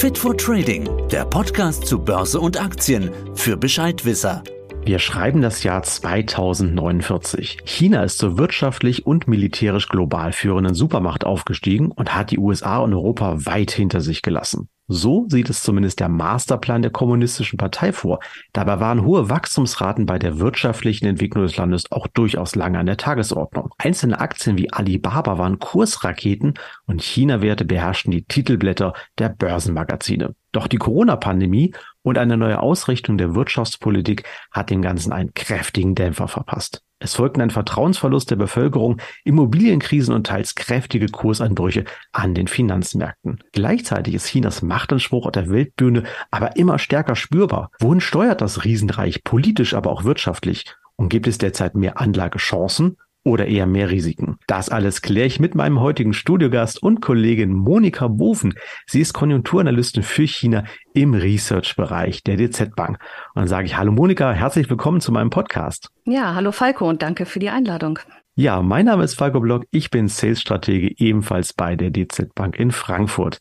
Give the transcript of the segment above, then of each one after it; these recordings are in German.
Fit for Trading, der Podcast zu Börse und Aktien für Bescheidwisser. Wir schreiben das Jahr 2049. China ist zur wirtschaftlich und militärisch global führenden Supermacht aufgestiegen und hat die USA und Europa weit hinter sich gelassen. So sieht es zumindest der Masterplan der Kommunistischen Partei vor. Dabei waren hohe Wachstumsraten bei der wirtschaftlichen Entwicklung des Landes auch durchaus lange an der Tagesordnung. Einzelne Aktien wie Alibaba waren Kursraketen und China-Werte beherrschten die Titelblätter der Börsenmagazine. Doch die Corona-Pandemie und eine neue Ausrichtung der Wirtschaftspolitik hat dem Ganzen einen kräftigen Dämpfer verpasst. Es folgten ein Vertrauensverlust der Bevölkerung, Immobilienkrisen und teils kräftige Kursanbrüche an den Finanzmärkten. Gleichzeitig ist Chinas Machtanspruch auf der Weltbühne aber immer stärker spürbar. Wohin steuert das Riesenreich politisch, aber auch wirtschaftlich? Und gibt es derzeit mehr Anlagechancen oder eher mehr Risiken? Das alles kläre ich mit meinem heutigen Studiogast und Kollegin Monika Boven. Sie ist Konjunkturanalystin für China im Research-Bereich der DZ Bank. Und dann sage ich Hallo Monika, herzlich willkommen zu meinem Podcast. Ja, hallo Falco und danke für die Einladung. Ja, mein Name ist Falco Block, ich bin Sales-Stratege ebenfalls bei der DZ Bank in Frankfurt.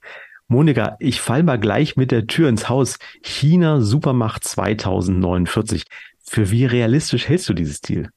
Monika, ich fall mal gleich mit der Tür ins Haus. China Supermacht 2049. Für wie realistisch hältst du dieses Ziel?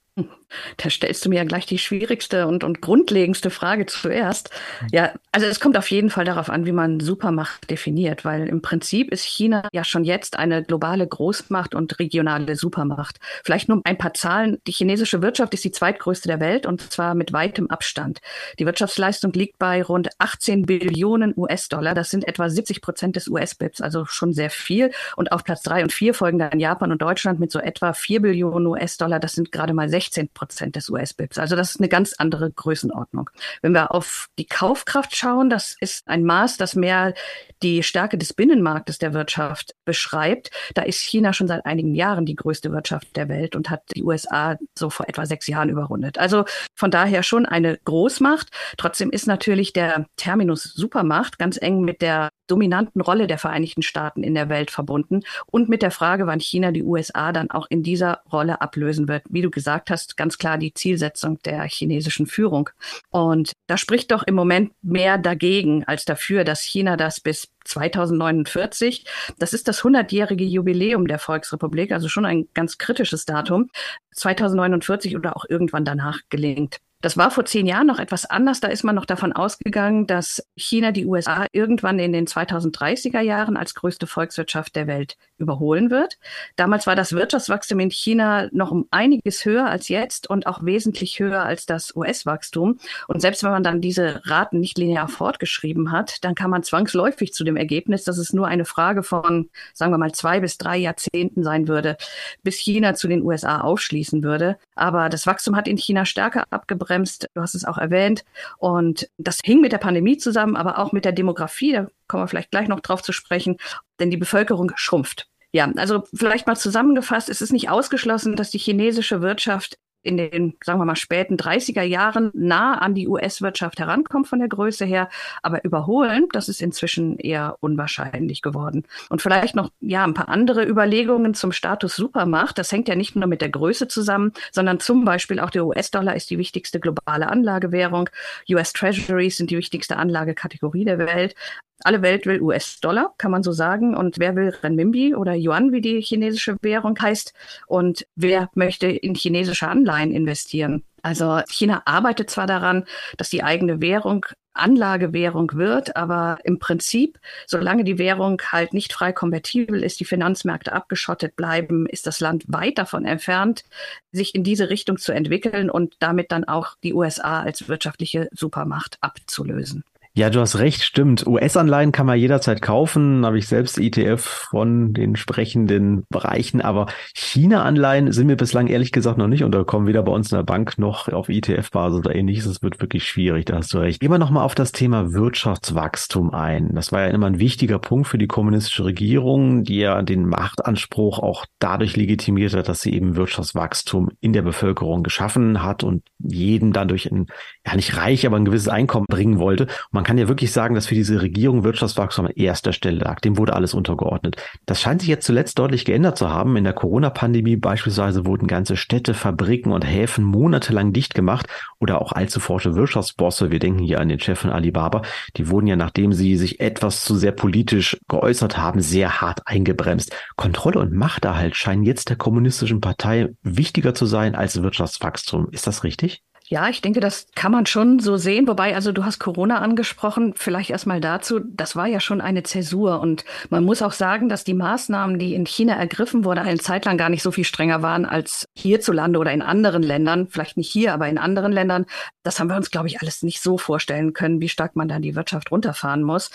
Da stellst du mir ja gleich die schwierigste und, und grundlegendste Frage zuerst. Ja, also es kommt auf jeden Fall darauf an, wie man Supermacht definiert, weil im Prinzip ist China ja schon jetzt eine globale Großmacht und regionale Supermacht. Vielleicht nur ein paar Zahlen. Die chinesische Wirtschaft ist die zweitgrößte der Welt und zwar mit weitem Abstand. Die Wirtschaftsleistung liegt bei rund 18 Billionen US-Dollar. Das sind etwa 70 Prozent des US-BIPs, also schon sehr viel. Und auf Platz drei und vier folgen dann Japan und Deutschland mit so etwa 4 Billionen US-Dollar. Das sind gerade mal 16 Prozent des US-BIPs. Also das ist eine ganz andere Größenordnung. Wenn wir auf die Kaufkraft schauen, das ist ein Maß, das mehr die Stärke des Binnenmarktes der Wirtschaft beschreibt. Da ist China schon seit einigen Jahren die größte Wirtschaft der Welt und hat die USA so vor etwa sechs Jahren überrundet. Also von daher schon eine Großmacht. Trotzdem ist natürlich der Terminus Supermacht ganz eng mit der dominanten Rolle der Vereinigten Staaten in der Welt verbunden und mit der Frage, wann China die USA dann auch in dieser Rolle ablösen wird. Wie du gesagt hast, ganz klar die Zielsetzung der chinesischen Führung. Und da spricht doch im Moment mehr dagegen als dafür, dass China das bis 2049. Das ist das 100-jährige Jubiläum der Volksrepublik, also schon ein ganz kritisches Datum. 2049 oder auch irgendwann danach gelingt. Das war vor zehn Jahren noch etwas anders. Da ist man noch davon ausgegangen, dass China die USA irgendwann in den 2030er Jahren als größte Volkswirtschaft der Welt überholen wird. Damals war das Wirtschaftswachstum in China noch um einiges höher als jetzt und auch wesentlich höher als das US-Wachstum. Und selbst wenn man dann diese Raten nicht linear fortgeschrieben hat, dann kam man zwangsläufig zu dem Ergebnis, dass es nur eine Frage von, sagen wir mal, zwei bis drei Jahrzehnten sein würde, bis China zu den USA aufschließen würde. Aber das Wachstum hat in China stärker abgebremst ausgebremst. Du hast es auch erwähnt. Und das hing mit der Pandemie zusammen, aber auch mit der Demografie. Da kommen wir vielleicht gleich noch drauf zu sprechen, denn die Bevölkerung schrumpft. Ja, also vielleicht mal zusammengefasst, es ist nicht ausgeschlossen, dass die chinesische Wirtschaft in den, sagen wir mal, späten 30er Jahren nah an die US-Wirtschaft herankommt von der Größe her. Aber überholen, das ist inzwischen eher unwahrscheinlich geworden. Und vielleicht noch, ja, ein paar andere Überlegungen zum Status Supermacht. Das hängt ja nicht nur mit der Größe zusammen, sondern zum Beispiel auch der US-Dollar ist die wichtigste globale Anlagewährung. US Treasuries sind die wichtigste Anlagekategorie der Welt. Alle Welt will US-Dollar, kann man so sagen. Und wer will Renminbi oder Yuan, wie die chinesische Währung heißt? Und wer möchte in chinesische Anleihen investieren? Also China arbeitet zwar daran, dass die eigene Währung Anlagewährung wird, aber im Prinzip, solange die Währung halt nicht frei konvertibel ist, die Finanzmärkte abgeschottet bleiben, ist das Land weit davon entfernt, sich in diese Richtung zu entwickeln und damit dann auch die USA als wirtschaftliche Supermacht abzulösen. Ja, du hast recht, stimmt. US-Anleihen kann man jederzeit kaufen, habe ich selbst ETF von den sprechenden Bereichen, aber China-Anleihen sind mir bislang ehrlich gesagt noch nicht unterkommen, weder bei uns in der Bank noch auf ETF-Basis oder ähnliches. Es wird wirklich schwierig, da hast du recht. Gehen wir nochmal auf das Thema Wirtschaftswachstum ein. Das war ja immer ein wichtiger Punkt für die kommunistische Regierung, die ja den Machtanspruch auch dadurch legitimiert hat, dass sie eben Wirtschaftswachstum in der Bevölkerung geschaffen hat und jedem dadurch ein, ja nicht reich, aber ein gewisses Einkommen bringen wollte. Und man kann ja wirklich sagen, dass für diese Regierung Wirtschaftswachstum an erster Stelle lag. Dem wurde alles untergeordnet. Das scheint sich jetzt zuletzt deutlich geändert zu haben. In der Corona-Pandemie beispielsweise wurden ganze Städte, Fabriken und Häfen monatelang dicht gemacht oder auch allzu forsche Wirtschaftsbosse, wir denken hier an den Chef von Alibaba, die wurden ja, nachdem sie sich etwas zu sehr politisch geäußert haben, sehr hart eingebremst. Kontrolle und Machterhalt scheinen jetzt der kommunistischen Partei wichtiger zu sein als Wirtschaftswachstum. Ist das richtig? Ja, ich denke, das kann man schon so sehen. Wobei, also du hast Corona angesprochen. Vielleicht erstmal dazu. Das war ja schon eine Zäsur. Und man muss auch sagen, dass die Maßnahmen, die in China ergriffen wurden, eine Zeit lang gar nicht so viel strenger waren als hierzulande oder in anderen Ländern. Vielleicht nicht hier, aber in anderen Ländern. Das haben wir uns, glaube ich, alles nicht so vorstellen können, wie stark man da die Wirtschaft runterfahren muss.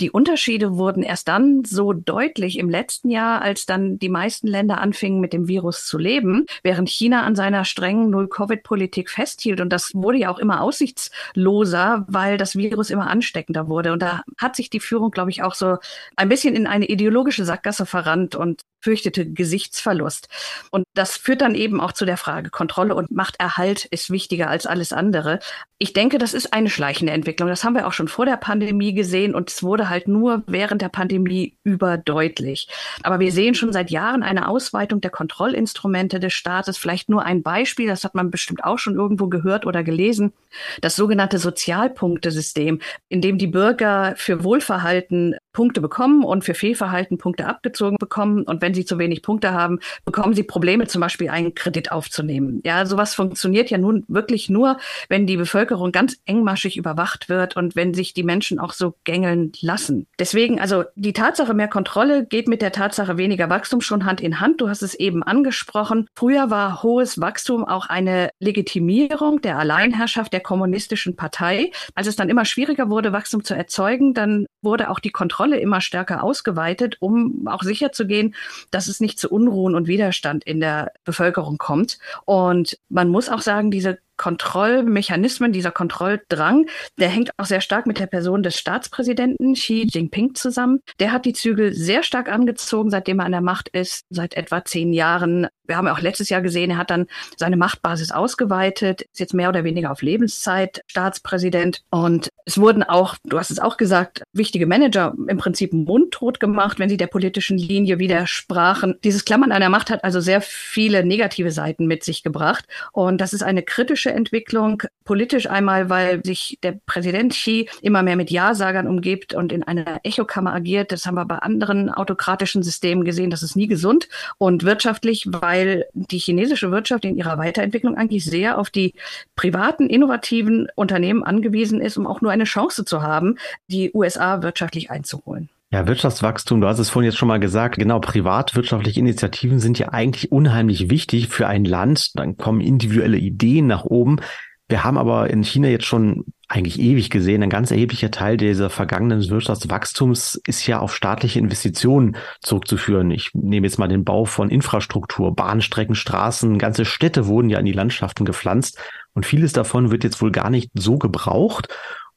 Die Unterschiede wurden erst dann so deutlich im letzten Jahr, als dann die meisten Länder anfingen, mit dem Virus zu leben, während China an seiner strengen Null-Covid-Politik festhielt. Und das wurde ja auch immer aussichtsloser, weil das Virus immer ansteckender wurde. Und da hat sich die Führung, glaube ich, auch so ein bisschen in eine ideologische Sackgasse verrannt und fürchtete Gesichtsverlust. Und das führt dann eben auch zu der Frage, Kontrolle und Machterhalt ist wichtiger als alles andere. Ich denke, das ist eine schleichende Entwicklung. Das haben wir auch schon vor der Pandemie gesehen und es wurde halt nur während der Pandemie überdeutlich. Aber wir sehen schon seit Jahren eine Ausweitung der Kontrollinstrumente des Staates. Vielleicht nur ein Beispiel, das hat man bestimmt auch schon irgendwo gehört oder gelesen. Das sogenannte Sozialpunktesystem, in dem die Bürger für Wohlverhalten Punkte bekommen und für Fehlverhalten Punkte abgezogen bekommen. Und wenn sie zu wenig Punkte haben, bekommen sie Probleme, zum Beispiel einen Kredit aufzunehmen. Ja, sowas funktioniert ja nun wirklich nur, wenn die Bevölkerung ganz engmaschig überwacht wird und wenn sich die Menschen auch so gängeln lassen. Deswegen, also die Tatsache mehr Kontrolle geht mit der Tatsache weniger Wachstum schon Hand in Hand. Du hast es eben angesprochen. Früher war hohes Wachstum auch eine Legitimierung der Alleinherrschaft der kommunistischen Partei. Als es dann immer schwieriger wurde, Wachstum zu erzeugen, dann wurde auch die Kontrolle immer stärker ausgeweitet, um auch sicherzugehen, dass es nicht zu Unruhen und Widerstand in der Bevölkerung kommt. Und man muss auch sagen, diese Kontrollmechanismen, dieser Kontrolldrang, der hängt auch sehr stark mit der Person des Staatspräsidenten Xi Jinping zusammen. Der hat die Zügel sehr stark angezogen, seitdem er an der Macht ist, seit etwa zehn Jahren. Wir haben auch letztes Jahr gesehen, er hat dann seine Machtbasis ausgeweitet, ist jetzt mehr oder weniger auf Lebenszeit Staatspräsident. Und es wurden auch, du hast es auch gesagt, wichtige Manager im Prinzip mundtot gemacht, wenn sie der politischen Linie widersprachen. Dieses Klammern der Macht hat also sehr viele negative Seiten mit sich gebracht. Und das ist eine kritische Entwicklung. Politisch einmal, weil sich der Präsident Xi immer mehr mit Ja-Sagern umgibt und in einer Echokammer agiert. Das haben wir bei anderen autokratischen Systemen gesehen. Das ist nie gesund. Und wirtschaftlich, weil die chinesische Wirtschaft in ihrer Weiterentwicklung eigentlich sehr auf die privaten, innovativen Unternehmen angewiesen ist, um auch nur eine Chance zu haben, die USA wirtschaftlich einzuholen. Ja, Wirtschaftswachstum, du hast es vorhin jetzt schon mal gesagt, genau, privatwirtschaftliche Initiativen sind ja eigentlich unheimlich wichtig für ein Land. Dann kommen individuelle Ideen nach oben. Wir haben aber in China jetzt schon eigentlich ewig gesehen, ein ganz erheblicher Teil dieser vergangenen Wirtschaftswachstums ist ja auf staatliche Investitionen zurückzuführen. Ich nehme jetzt mal den Bau von Infrastruktur, Bahnstrecken, Straßen, ganze Städte wurden ja in die Landschaften gepflanzt und vieles davon wird jetzt wohl gar nicht so gebraucht.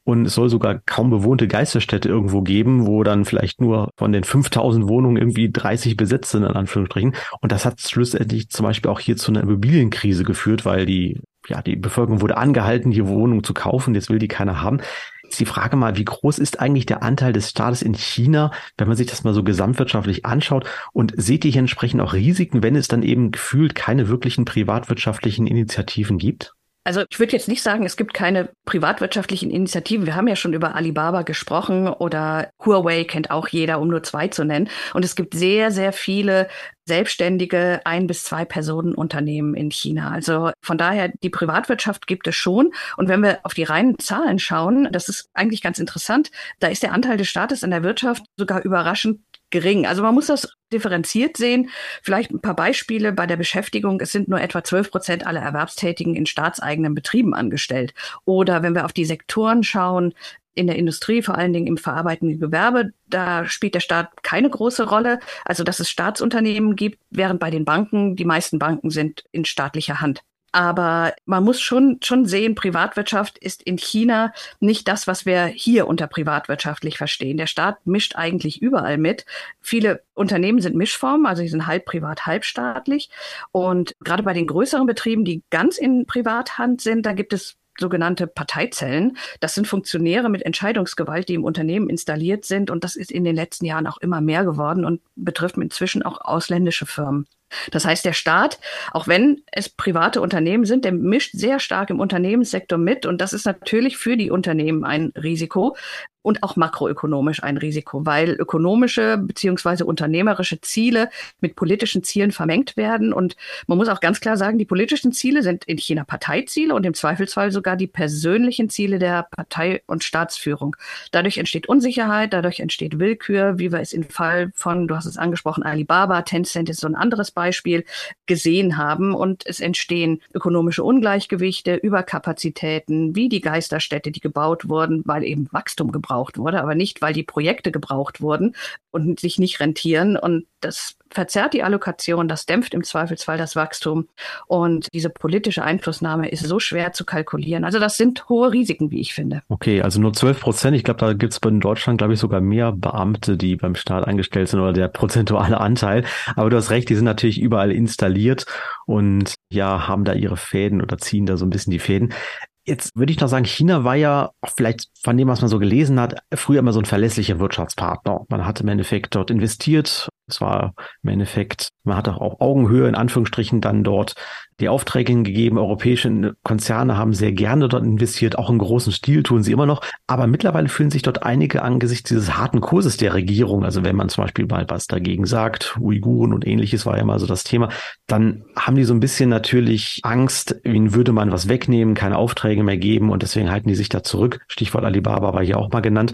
Und es soll sogar kaum bewohnte Geisterstädte irgendwo geben, wo dann vielleicht nur von den 5000 Wohnungen irgendwie 30 besetzt sind, in Anführungsstrichen. Und das hat schlussendlich zum Beispiel auch hier zu einer Immobilienkrise geführt, weil die, ja, die Bevölkerung wurde angehalten, hier Wohnungen zu kaufen. Jetzt will die keiner haben. Ist die Frage mal, wie groß ist eigentlich der Anteil des Staates in China, wenn man sich das mal so gesamtwirtschaftlich anschaut? Und seht ihr hier entsprechend auch Risiken, wenn es dann eben gefühlt keine wirklichen privatwirtschaftlichen Initiativen gibt? Also ich würde jetzt nicht sagen, es gibt keine privatwirtschaftlichen Initiativen. Wir haben ja schon über Alibaba gesprochen oder Huawei kennt auch jeder, um nur zwei zu nennen. Und es gibt sehr, sehr viele selbstständige ein bis zwei Personen Unternehmen in China. Also von daher, die Privatwirtschaft gibt es schon. Und wenn wir auf die reinen Zahlen schauen, das ist eigentlich ganz interessant, da ist der Anteil des Staates an der Wirtschaft sogar überraschend gering. Also man muss das differenziert sehen. Vielleicht ein paar Beispiele bei der Beschäftigung. Es sind nur etwa 12 Prozent aller Erwerbstätigen in staatseigenen Betrieben angestellt. Oder wenn wir auf die Sektoren schauen, in der Industrie, vor allen Dingen im verarbeitenden Gewerbe, da spielt der Staat keine große Rolle. Also, dass es Staatsunternehmen gibt, während bei den Banken, die meisten Banken sind in staatlicher Hand. Aber man muss schon, schon sehen, Privatwirtschaft ist in China nicht das, was wir hier unter privatwirtschaftlich verstehen. Der Staat mischt eigentlich überall mit. Viele Unternehmen sind Mischformen, also sie sind halb privat, halb staatlich. Und gerade bei den größeren Betrieben, die ganz in Privathand sind, da gibt es sogenannte Parteizellen. Das sind Funktionäre mit Entscheidungsgewalt, die im Unternehmen installiert sind. Und das ist in den letzten Jahren auch immer mehr geworden und betrifft inzwischen auch ausländische Firmen. Das heißt, der Staat, auch wenn es private Unternehmen sind, der mischt sehr stark im Unternehmenssektor mit. Und das ist natürlich für die Unternehmen ein Risiko und auch makroökonomisch ein Risiko, weil ökonomische beziehungsweise unternehmerische Ziele mit politischen Zielen vermengt werden. Und man muss auch ganz klar sagen, die politischen Ziele sind in China Parteiziele und im Zweifelsfall sogar die persönlichen Ziele der Partei- und Staatsführung. Dadurch entsteht Unsicherheit, dadurch entsteht Willkür, wie wir es im Fall von, du hast es angesprochen, Alibaba, Tencent ist so ein anderes Beispiel, gesehen haben. Und es entstehen ökonomische Ungleichgewichte, Überkapazitäten, wie die Geisterstädte, die gebaut wurden, weil eben Wachstum gebraucht wurde, aber nicht, weil die Projekte gebraucht wurden und sich nicht rentieren. Und das verzerrt die Allokation, das dämpft im Zweifelsfall das Wachstum. Und diese politische Einflussnahme ist so schwer zu kalkulieren. Also das sind hohe Risiken, wie ich finde. Okay, also nur 12 Prozent. Ich glaube, da gibt es in Deutschland, glaube ich, sogar mehr Beamte, die beim Staat eingestellt sind oder der prozentuale Anteil. Aber du hast recht, die sind natürlich überall installiert und ja, haben da ihre Fäden oder ziehen da so ein bisschen die Fäden. Jetzt würde ich noch sagen, China war ja vielleicht von dem, was man so gelesen hat, früher immer so ein verlässlicher Wirtschaftspartner. Man hat im Endeffekt dort investiert. Es war im Endeffekt, man hat auch Augenhöhe in Anführungsstrichen dann dort die Aufträge gegeben. Europäische Konzerne haben sehr gerne dort investiert, auch im großen Stil tun sie immer noch. Aber mittlerweile fühlen sich dort einige angesichts dieses harten Kurses der Regierung, also wenn man zum Beispiel mal was dagegen sagt, Uiguren und ähnliches war ja mal so das Thema, dann haben die so ein bisschen natürlich Angst, ihnen würde man was wegnehmen, keine Aufträge mehr geben und deswegen halten die sich da zurück. Stichwort Alibaba war hier auch mal genannt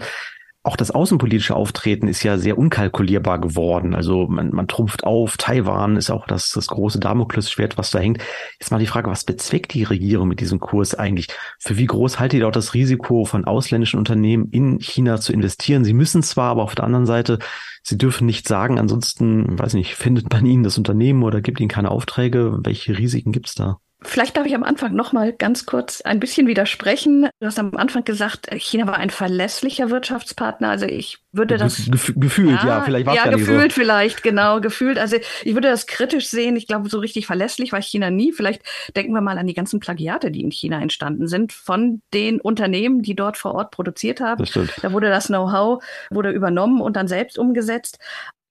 auch das außenpolitische Auftreten ist ja sehr unkalkulierbar geworden. Also man, man trumpft auf, Taiwan ist auch das, das große Damoklesschwert, was da hängt. Jetzt mal die Frage, was bezweckt die Regierung mit diesem Kurs eigentlich? Für wie groß haltet ihr auch das Risiko von ausländischen Unternehmen in China zu investieren? Sie müssen zwar, aber auf der anderen Seite, sie dürfen nicht sagen, ansonsten, weiß nicht, findet man ihnen das Unternehmen oder gibt ihnen keine Aufträge. Welche Risiken gibt's da? Vielleicht darf ich am Anfang noch mal ganz kurz ein bisschen widersprechen. Du hast am Anfang gesagt, China war ein verlässlicher Wirtschaftspartner. Also ich würde das Gef gefühlt, ja, ja vielleicht war es ja, ja gefühlt so. vielleicht genau gefühlt. Also ich würde das kritisch sehen. Ich glaube, so richtig verlässlich war China nie. Vielleicht denken wir mal an die ganzen Plagiate, die in China entstanden sind von den Unternehmen, die dort vor Ort produziert haben. Da wurde das Know-how wurde übernommen und dann selbst umgesetzt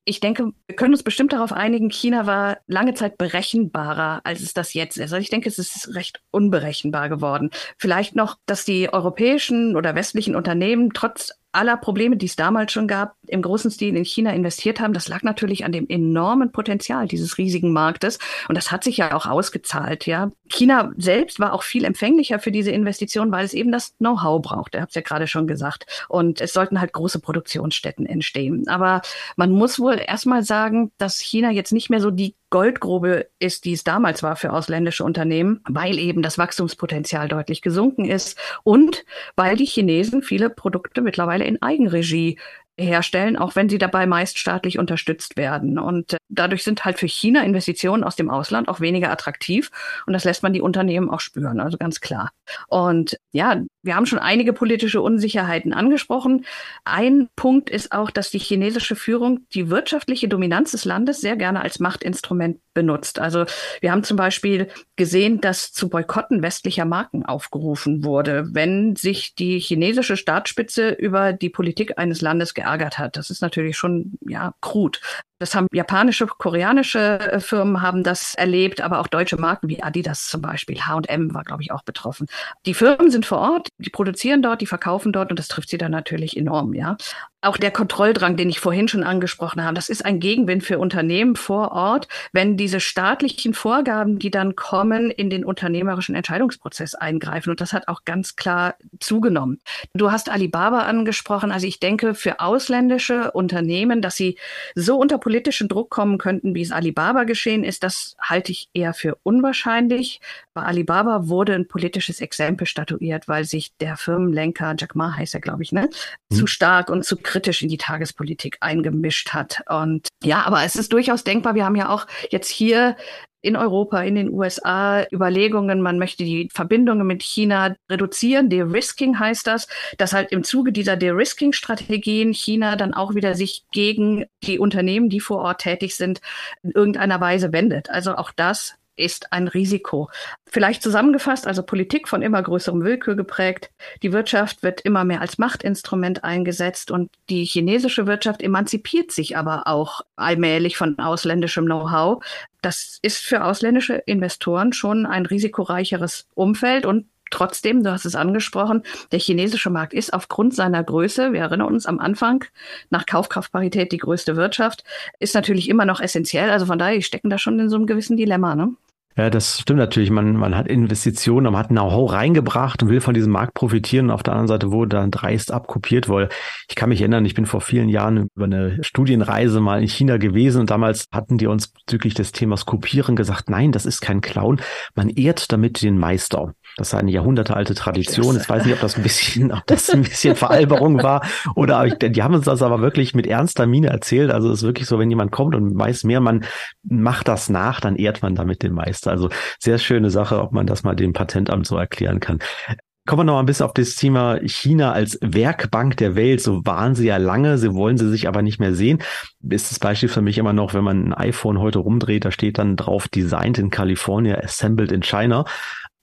ich denke, wir können uns bestimmt darauf einigen, China war lange Zeit berechenbarer, als es das jetzt ist. Also ich denke, es ist recht unberechenbar geworden. Vielleicht noch, dass die europäischen oder westlichen Unternehmen trotz aller Probleme, die es damals schon gab, im großen Stil in China investiert haben, das lag natürlich an dem enormen Potenzial dieses riesigen Marktes. Und das hat sich ja auch ausgezahlt, ja. China selbst war auch viel empfänglicher für diese Investition, weil es eben das Know-how braucht. Ihr habt es ja gerade schon gesagt. Und es sollten halt große Produktionsstätten entstehen. Aber man muss wohl erstmal sagen, dass China jetzt nicht mehr so die Goldgrube ist, die es damals war für ausländische Unternehmen, weil eben das Wachstumspotenzial deutlich gesunken ist und weil die Chinesen viele Produkte mittlerweile in Eigenregie herstellen, auch wenn sie dabei meist staatlich unterstützt werden. Und äh, dadurch sind halt für China Investitionen aus dem Ausland auch weniger attraktiv. Und das lässt man die Unternehmen auch spüren, also ganz klar. Und ja, wir haben schon einige politische Unsicherheiten angesprochen. Ein Punkt ist auch, dass die chinesische Führung die wirtschaftliche Dominanz des Landes sehr gerne als Machtinstrument benutzt. Also wir haben zum Beispiel gesehen, dass zu Boykotten westlicher Marken aufgerufen wurde, wenn sich die chinesische Staatsspitze über die Politik eines Landes geärgert hat. Das ist natürlich schon ja krud. Das haben japanische, koreanische äh, Firmen haben das erlebt, aber auch deutsche Marken wie Adidas zum Beispiel, H&M war, glaube ich, auch betroffen. Die Firmen sind vor Ort, die produzieren dort, die verkaufen dort und das trifft sie dann natürlich enorm, ja. Auch der Kontrolldrang, den ich vorhin schon angesprochen habe, das ist ein Gegenwind für Unternehmen vor Ort, wenn diese staatlichen Vorgaben, die dann kommen, in den unternehmerischen Entscheidungsprozess eingreifen. Und das hat auch ganz klar zugenommen. Du hast Alibaba angesprochen. Also ich denke, für ausländische Unternehmen, dass sie so unter politischen Druck kommen könnten, wie es Alibaba geschehen ist, das halte ich eher für unwahrscheinlich. Bei Alibaba wurde ein politisches Exempel statuiert, weil sich der Firmenlenker, Jack Ma heißt er, glaube ich, ne, mhm. zu stark und zu kritisch in die Tagespolitik eingemischt hat. Und ja, aber es ist durchaus denkbar, wir haben ja auch jetzt hier in Europa, in den USA Überlegungen, man möchte die Verbindungen mit China reduzieren. De-Risking heißt das, dass halt im Zuge dieser De-Risking-Strategien China dann auch wieder sich gegen die Unternehmen, die vor Ort tätig sind, in irgendeiner Weise wendet. Also auch das ist ein Risiko. Vielleicht zusammengefasst, also Politik von immer größerem Willkür geprägt. Die Wirtschaft wird immer mehr als Machtinstrument eingesetzt und die chinesische Wirtschaft emanzipiert sich aber auch allmählich von ausländischem Know-how. Das ist für ausländische Investoren schon ein risikoreicheres Umfeld und Trotzdem, du hast es angesprochen, der chinesische Markt ist aufgrund seiner Größe, wir erinnern uns am Anfang, nach Kaufkraftparität die größte Wirtschaft, ist natürlich immer noch essentiell. Also von daher, die stecken da schon in so einem gewissen Dilemma. Ne? Ja, das stimmt natürlich. Man, man hat Investitionen, man hat Know-how reingebracht und will von diesem Markt profitieren. Auf der anderen Seite wurde dann dreist abkopiert, weil ich kann mich erinnern, ich bin vor vielen Jahren über eine Studienreise mal in China gewesen und damals hatten die uns bezüglich des Themas Kopieren gesagt, nein, das ist kein Clown. Man ehrt damit den Meister. Das ist eine jahrhundertealte Tradition. Ich weiß nicht, ob das ein bisschen, ob das ein bisschen Veralberung war oder die haben uns das aber wirklich mit ernster Miene erzählt. Also es ist wirklich so, wenn jemand kommt und weiß mehr, man macht das nach, dann ehrt man damit den Meister. Also sehr schöne Sache, ob man das mal dem Patentamt so erklären kann. Kommen wir noch mal ein bisschen auf das Thema China als Werkbank der Welt. So waren sie ja lange, sie wollen sie sich aber nicht mehr sehen. Ist das Beispiel für mich immer noch, wenn man ein iPhone heute rumdreht, da steht dann drauf Designed in California, Assembled in China.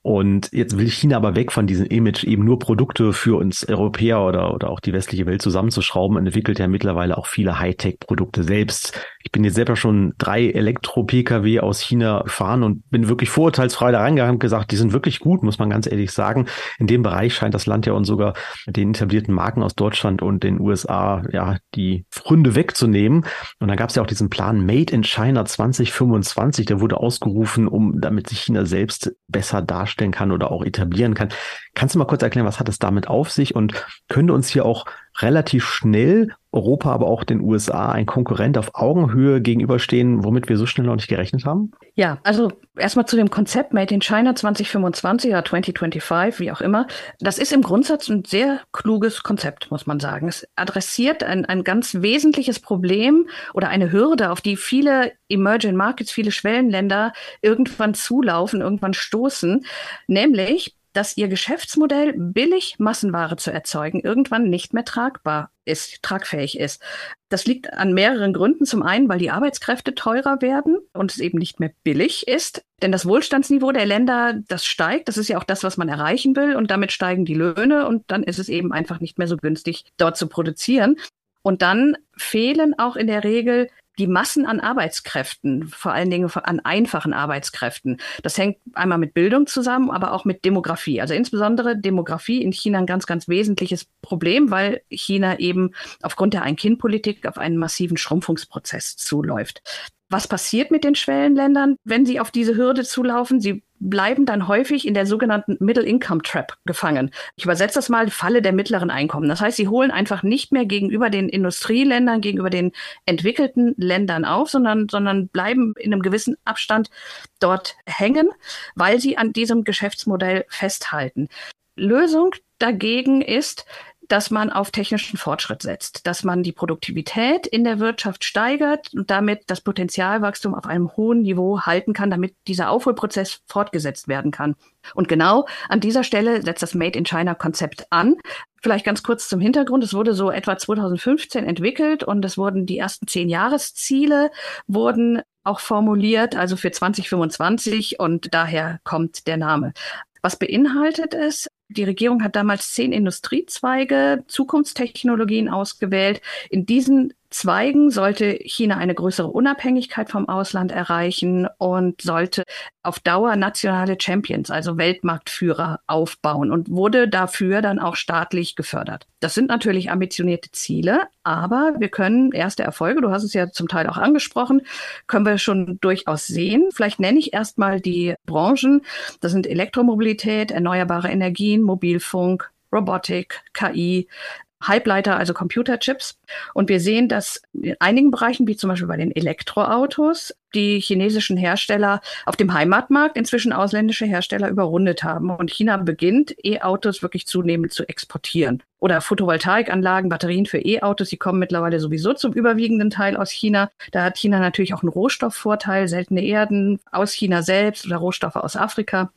Und jetzt will China aber weg von diesem Image, eben nur Produkte für uns Europäer oder, oder auch die westliche Welt zusammenzuschrauben und entwickelt ja mittlerweile auch viele Hightech-Produkte selbst. Ich bin jetzt selber schon drei Elektro-Pkw aus China gefahren und bin wirklich vorurteilsfrei da reingegangen und gesagt, die sind wirklich gut, muss man ganz ehrlich sagen. In dem Bereich scheint das Land ja uns sogar den etablierten Marken aus Deutschland und den USA ja die Fründe wegzunehmen. Und dann gab es ja auch diesen Plan Made in China 2025, der wurde ausgerufen, um damit sich China selbst besser darstellen kann oder auch etablieren kann. Kannst du mal kurz erklären, was hat es damit auf sich und könnte uns hier auch relativ schnell Europa, aber auch den USA ein Konkurrent auf Augenhöhe gegenüberstehen, womit wir so schnell noch nicht gerechnet haben? Ja, also erstmal zu dem Konzept Made in China 2025 oder 2025, wie auch immer. Das ist im Grundsatz ein sehr kluges Konzept, muss man sagen. Es adressiert ein, ein ganz wesentliches Problem oder eine Hürde, auf die viele Emerging Markets, viele Schwellenländer irgendwann zulaufen, irgendwann stoßen, nämlich dass ihr Geschäftsmodell, billig Massenware zu erzeugen, irgendwann nicht mehr tragbar ist, tragfähig ist. Das liegt an mehreren Gründen. Zum einen, weil die Arbeitskräfte teurer werden und es eben nicht mehr billig ist. Denn das Wohlstandsniveau der Länder, das steigt. Das ist ja auch das, was man erreichen will. Und damit steigen die Löhne und dann ist es eben einfach nicht mehr so günstig, dort zu produzieren. Und dann fehlen auch in der Regel die Massen an Arbeitskräften, vor allen Dingen an einfachen Arbeitskräften. Das hängt einmal mit Bildung zusammen, aber auch mit Demografie. Also insbesondere Demografie in China ein ganz, ganz wesentliches Problem, weil China eben aufgrund der Ein-Kind-Politik auf einen massiven Schrumpfungsprozess zuläuft. Was passiert mit den Schwellenländern, wenn sie auf diese Hürde zulaufen? Sie bleiben dann häufig in der sogenannten Middle Income Trap gefangen. Ich übersetze das mal, Falle der mittleren Einkommen. Das heißt, sie holen einfach nicht mehr gegenüber den Industrieländern, gegenüber den entwickelten Ländern auf, sondern, sondern bleiben in einem gewissen Abstand dort hängen, weil sie an diesem Geschäftsmodell festhalten. Lösung dagegen ist, dass man auf technischen Fortschritt setzt, dass man die Produktivität in der Wirtschaft steigert und damit das Potenzialwachstum auf einem hohen Niveau halten kann, damit dieser Aufholprozess fortgesetzt werden kann. Und genau an dieser Stelle setzt das Made in China Konzept an. Vielleicht ganz kurz zum Hintergrund. Es wurde so etwa 2015 entwickelt und es wurden die ersten zehn Jahresziele wurden auch formuliert, also für 2025 und daher kommt der Name. Was beinhaltet es? Die Regierung hat damals zehn Industriezweige, Zukunftstechnologien ausgewählt. In diesen Zweigen sollte China eine größere Unabhängigkeit vom Ausland erreichen und sollte auf Dauer nationale Champions, also Weltmarktführer aufbauen und wurde dafür dann auch staatlich gefördert. Das sind natürlich ambitionierte Ziele, aber wir können erste Erfolge, du hast es ja zum Teil auch angesprochen, können wir schon durchaus sehen. Vielleicht nenne ich erstmal die Branchen. Das sind Elektromobilität, erneuerbare Energien, Mobilfunk, Robotik, KI, Halbleiter, also Computerchips. Und wir sehen, dass in einigen Bereichen, wie zum Beispiel bei den Elektroautos, die chinesischen Hersteller auf dem Heimatmarkt inzwischen ausländische Hersteller überrundet haben. Und China beginnt, E-Autos wirklich zunehmend zu exportieren. Oder Photovoltaikanlagen, Batterien für E-Autos, die kommen mittlerweile sowieso zum überwiegenden Teil aus China. Da hat China natürlich auch einen Rohstoffvorteil, seltene Erden aus China selbst oder Rohstoffe aus Afrika.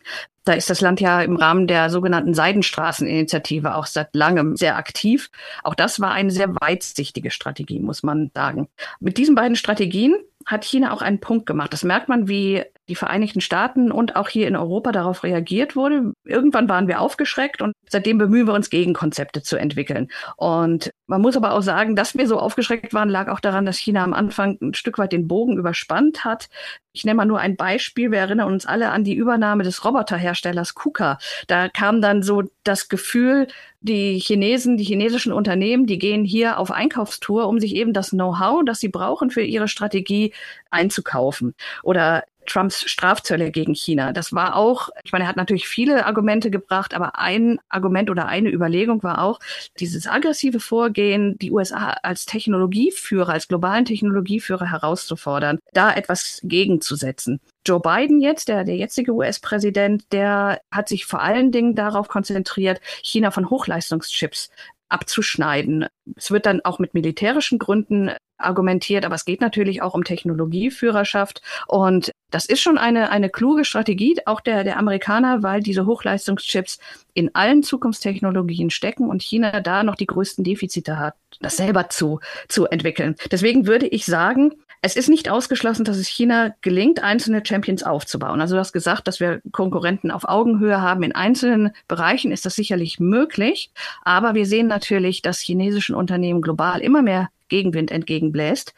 Da ist das Land ja im Rahmen der sogenannten Seidenstraßeninitiative auch seit langem sehr aktiv. Auch das war eine sehr weitsichtige Strategie, muss man sagen. Mit diesen beiden Strategien hat China auch einen Punkt gemacht. Das merkt man, wie die Vereinigten Staaten und auch hier in Europa darauf reagiert wurde. Irgendwann waren wir aufgeschreckt und seitdem bemühen wir uns, Gegenkonzepte zu entwickeln. Und man muss aber auch sagen, dass wir so aufgeschreckt waren, lag auch daran, dass China am Anfang ein Stück weit den Bogen überspannt hat. Ich nenne mal nur ein Beispiel. Wir erinnern uns alle an die Übernahme des Roboterherstellers KUKA. Da kam dann so das Gefühl, die Chinesen, die chinesischen Unternehmen, die gehen hier auf Einkaufstour, um sich eben das Know-how, das sie brauchen für ihre Strategie einzukaufen. Oder Trumps Strafzölle gegen China. Das war auch, ich meine, er hat natürlich viele Argumente gebracht, aber ein Argument oder eine Überlegung war auch, dieses aggressive Vorgehen, die USA als Technologieführer, als globalen Technologieführer herauszufordern, da etwas gegenzusetzen. Joe Biden jetzt, der, der jetzige US-Präsident, der hat sich vor allen Dingen darauf konzentriert, China von Hochleistungschips abzuschneiden. Es wird dann auch mit militärischen Gründen argumentiert, aber es geht natürlich auch um Technologieführerschaft. Und das ist schon eine, eine kluge Strategie, auch der, der Amerikaner, weil diese Hochleistungschips in allen Zukunftstechnologien stecken und China da noch die größten Defizite hat, das selber zu, zu entwickeln. Deswegen würde ich sagen, es ist nicht ausgeschlossen, dass es China gelingt, einzelne Champions aufzubauen. Also du hast gesagt, dass wir Konkurrenten auf Augenhöhe haben. In einzelnen Bereichen ist das sicherlich möglich. Aber wir sehen natürlich, dass chinesischen Unternehmen global immer mehr Gegenwind entgegenbläst.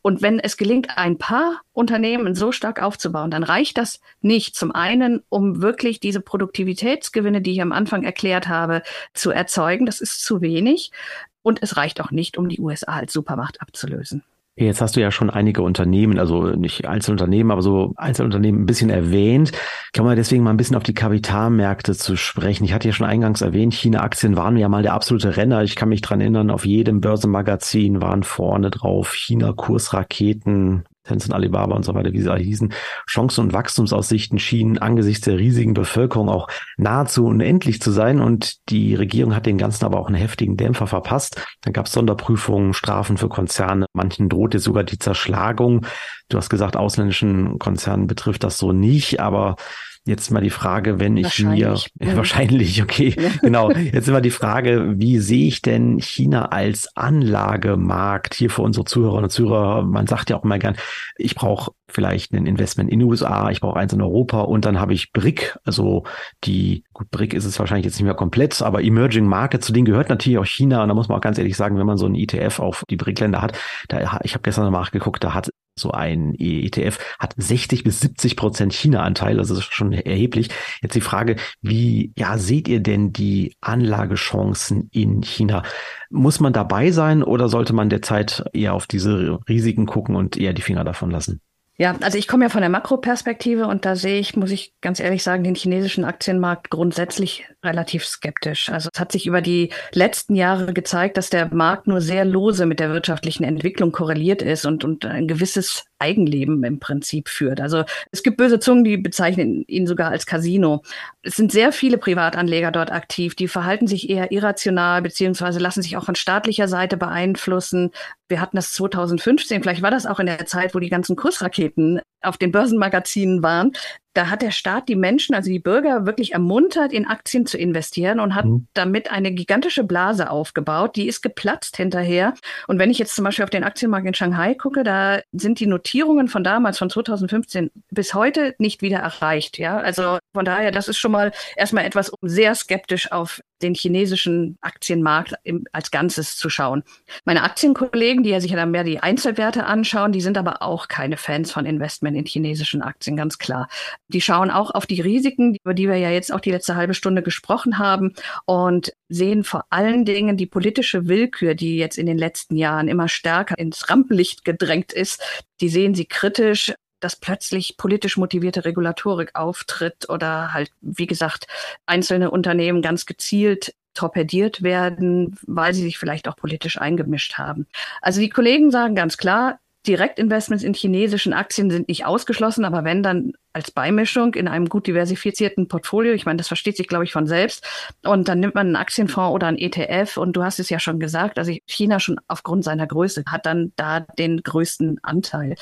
Und wenn es gelingt, ein paar Unternehmen so stark aufzubauen, dann reicht das nicht zum einen, um wirklich diese Produktivitätsgewinne, die ich am Anfang erklärt habe, zu erzeugen. Das ist zu wenig. Und es reicht auch nicht, um die USA als Supermacht abzulösen. Jetzt hast du ja schon einige Unternehmen, also nicht Einzelunternehmen, aber so Einzelunternehmen ein bisschen erwähnt. Kommen wir deswegen mal ein bisschen auf die Kapitalmärkte zu sprechen. Ich hatte ja schon eingangs erwähnt, China-Aktien waren ja mal der absolute Renner. Ich kann mich dran erinnern, auf jedem Börsenmagazin waren vorne drauf China-Kursraketen, Tencent, Alibaba und so weiter, wie sie alle hießen, Chancen und Wachstumsaussichten schienen angesichts der riesigen Bevölkerung auch nahezu unendlich zu sein. Und die Regierung hat den Ganzen aber auch einen heftigen Dämpfer verpasst. Dann gab es Sonderprüfungen, Strafen für Konzerne. Manchen drohte sogar die Zerschlagung. Du hast gesagt, ausländischen Konzernen betrifft das so nicht, aber Jetzt mal die Frage, wenn ich mir, ja, wahrscheinlich, okay, ja. genau. Jetzt immer die Frage, wie sehe ich denn China als Anlagemarkt hier für unsere Zuhörerinnen und Zuhörer? Man sagt ja auch immer gern, ich brauche vielleicht ein Investment in den USA, ich brauche eins in Europa und dann habe ich BRIC, also die, gut, BRIC ist es wahrscheinlich jetzt nicht mehr komplett, aber Emerging Market, zu denen gehört natürlich auch China und da muss man auch ganz ehrlich sagen, wenn man so einen ETF auf die BRIC-Länder hat, da, ich habe gestern noch nachgeguckt, da hat so ein ETF hat 60 bis 70 Prozent China-Anteil, also das ist schon erheblich. Jetzt die Frage, wie ja seht ihr denn die Anlagechancen in China? Muss man dabei sein oder sollte man derzeit eher auf diese Risiken gucken und eher die Finger davon lassen? Ja, also ich komme ja von der Makroperspektive und da sehe ich, muss ich ganz ehrlich sagen, den chinesischen Aktienmarkt grundsätzlich relativ skeptisch. Also es hat sich über die letzten Jahre gezeigt, dass der Markt nur sehr lose mit der wirtschaftlichen Entwicklung korreliert ist und, und ein gewisses Eigenleben im Prinzip führt. Also es gibt böse Zungen, die bezeichnen ihn sogar als Casino. Es sind sehr viele Privatanleger dort aktiv, die verhalten sich eher irrational beziehungsweise lassen sich auch von staatlicher Seite beeinflussen. Wir hatten das 2015, vielleicht war das auch in der Zeit, wo die ganzen Kursraketen Börsenmagazinen waren, da hat der Staat die Menschen, also die Bürger, wirklich ermuntert, in Aktien zu investieren und hat mhm. damit eine gigantische Blase aufgebaut. Die ist geplatzt hinterher. Und wenn ich jetzt zum Beispiel auf den Aktienmarkt in Shanghai gucke, da sind die Notierungen von damals, von 2015 bis heute nicht wieder erreicht. Ja, also von daher, das ist schon mal erstmal etwas, um sehr skeptisch auf den chinesischen Aktienmarkt im, als Ganzes zu schauen. Meine Aktienkollegen, die ja sich dann mehr die Einzelwerte anschauen, die sind aber auch keine Fans von Investment in chinesischen Aktien, ganz klar. Die schauen auch auf die Risiken, über die wir ja jetzt auch die letzte halbe Stunde gesprochen haben und sehen vor allen Dingen die politische Willkür, die jetzt in den letzten Jahren immer stärker ins Rampenlicht gedrängt ist. Die sehen sie kritisch dass plötzlich politisch motivierte Regulatorik auftritt oder halt, wie gesagt, einzelne Unternehmen ganz gezielt torpediert werden, weil sie sich vielleicht auch politisch eingemischt haben. Also die Kollegen sagen ganz klar, Direktinvestments in chinesischen Aktien sind nicht ausgeschlossen, aber wenn dann als Beimischung in einem gut diversifizierten Portfolio, ich meine, das versteht sich, glaube ich, von selbst, und dann nimmt man einen Aktienfonds oder einen ETF und du hast es ja schon gesagt, also China schon aufgrund seiner Größe hat dann da den größten Anteil.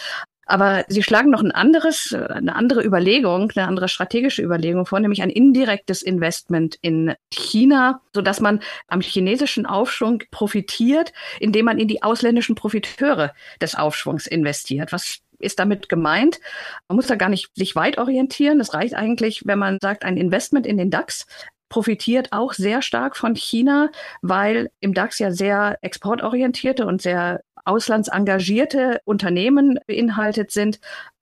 Aber sie schlagen noch ein anderes, eine andere Überlegung, eine andere strategische Überlegung vor, nämlich ein indirektes Investment in China, so dass man am chinesischen Aufschwung profitiert, indem man in die ausländischen Profiteure des Aufschwungs investiert, was ist damit gemeint. Man muss da gar nicht sich weit orientieren. Es reicht eigentlich, wenn man sagt, ein Investment in den DAX profitiert auch sehr stark von China, weil im DAX ja sehr exportorientierte und sehr auslandsengagierte Unternehmen beinhaltet sind.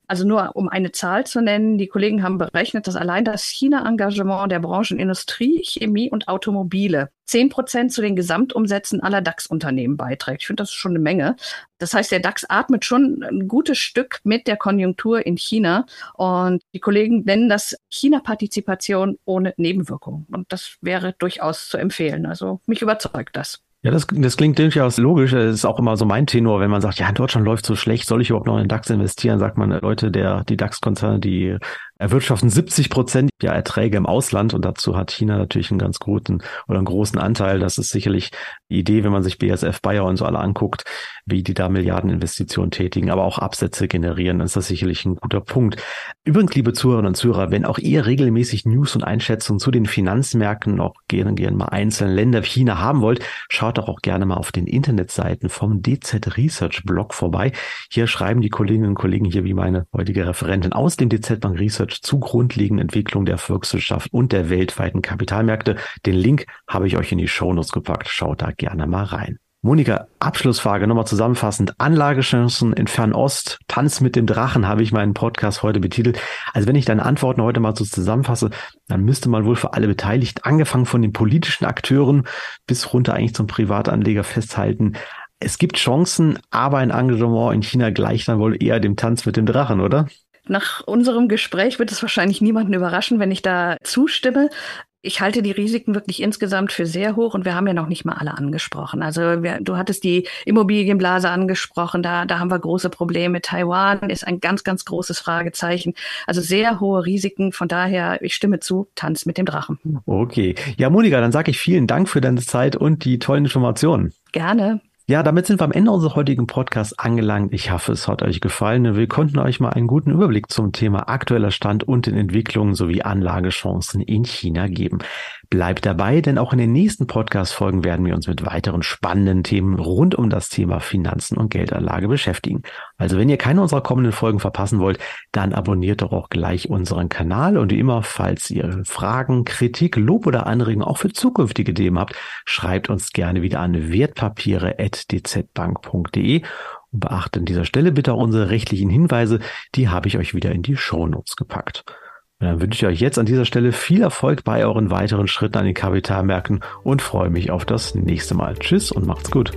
Also nur um eine Zahl zu nennen, die Kollegen haben berechnet, dass allein das China-Engagement der Branchen Industrie, Chemie und Automobile zehn Prozent zu den Gesamtumsätzen aller DAX-Unternehmen beiträgt. Ich finde, das ist schon eine Menge. Das heißt, der DAX atmet schon ein gutes Stück mit der Konjunktur in China. Und die Kollegen nennen das China-Partizipation ohne Nebenwirkungen. Und das wäre durchaus zu empfehlen. Also mich überzeugt das. Ja, das, das klingt durchaus logisch. Das ist auch immer so mein Tenor, wenn man sagt, ja, in Deutschland läuft so schlecht, soll ich überhaupt noch in DAX investieren? Sagt man, Leute, der, die DAX-Konzerne, die erwirtschaften 70 Prozent der Erträge im Ausland und dazu hat China natürlich einen ganz guten oder einen großen Anteil. Das ist sicherlich die Idee, wenn man sich BSF Bayer und so alle anguckt, wie die da Milliardeninvestitionen tätigen, aber auch Absätze generieren, ist das sicherlich ein guter Punkt. Übrigens, liebe Zuhörerinnen und Zuhörer, wenn auch ihr regelmäßig News und Einschätzungen zu den Finanzmärkten, auch gerne, gerne mal einzelne Länder China haben wollt, schaut doch auch gerne mal auf den Internetseiten vom DZ Research Blog vorbei. Hier schreiben die Kolleginnen und Kollegen hier wie meine heutige Referentin aus dem DZ Bank Research Research zu grundlegenden Entwicklung der Volkswirtschaft und der weltweiten Kapitalmärkte. Den Link habe ich euch in die Shownotes gepackt. Schaut da gerne mal rein. Monika, Abschlussfrage nochmal zusammenfassend. Anlagechancen in Fernost, Tanz mit dem Drachen habe ich meinen Podcast heute betitelt. Also wenn ich deine Antworten heute mal so zusammenfasse, dann müsste man wohl für alle Beteiligten, angefangen von den politischen Akteuren bis runter eigentlich zum Privatanleger festhalten. Es gibt Chancen, aber ein Engagement in China gleicht dann wohl eher dem Tanz mit dem Drachen, oder? Nach unserem Gespräch wird es wahrscheinlich niemanden überraschen, wenn ich da zustimme. Ich halte die Risiken wirklich insgesamt für sehr hoch und wir haben ja noch nicht mal alle angesprochen. Also wir, du hattest die Immobilienblase angesprochen, da, da haben wir große Probleme. Taiwan ist ein ganz, ganz großes Fragezeichen. Also sehr hohe Risiken. Von daher, ich stimme zu, Tanz mit dem Drachen. Okay. Ja, Monika, dann sage ich vielen Dank für deine Zeit und die tollen Informationen. Gerne. Ja, damit sind wir am Ende unseres heutigen Podcasts angelangt. Ich hoffe, es hat euch gefallen. Wir konnten euch mal einen guten Überblick zum Thema aktueller Stand und den Entwicklungen sowie Anlagechancen in China geben. Bleibt dabei, denn auch in den nächsten Podcast-Folgen werden wir uns mit weiteren spannenden Themen rund um das Thema Finanzen und Geldanlage beschäftigen. Also wenn ihr keine unserer kommenden Folgen verpassen wollt, dann abonniert doch auch gleich unseren Kanal und wie immer, falls ihr Fragen, Kritik, Lob oder Anregungen auch für zukünftige Themen habt, schreibt uns gerne wieder an wertpapiere.dzbank.de und beachtet an dieser Stelle bitte auch unsere rechtlichen Hinweise, die habe ich euch wieder in die Shownotes gepackt. Und dann wünsche ich euch jetzt an dieser Stelle viel Erfolg bei euren weiteren Schritten an den Kapitalmärkten und freue mich auf das nächste Mal. Tschüss und macht's gut.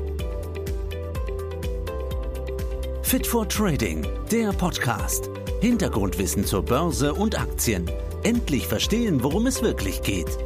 Fit for Trading, der Podcast. Hintergrundwissen zur Börse und Aktien. Endlich verstehen, worum es wirklich geht.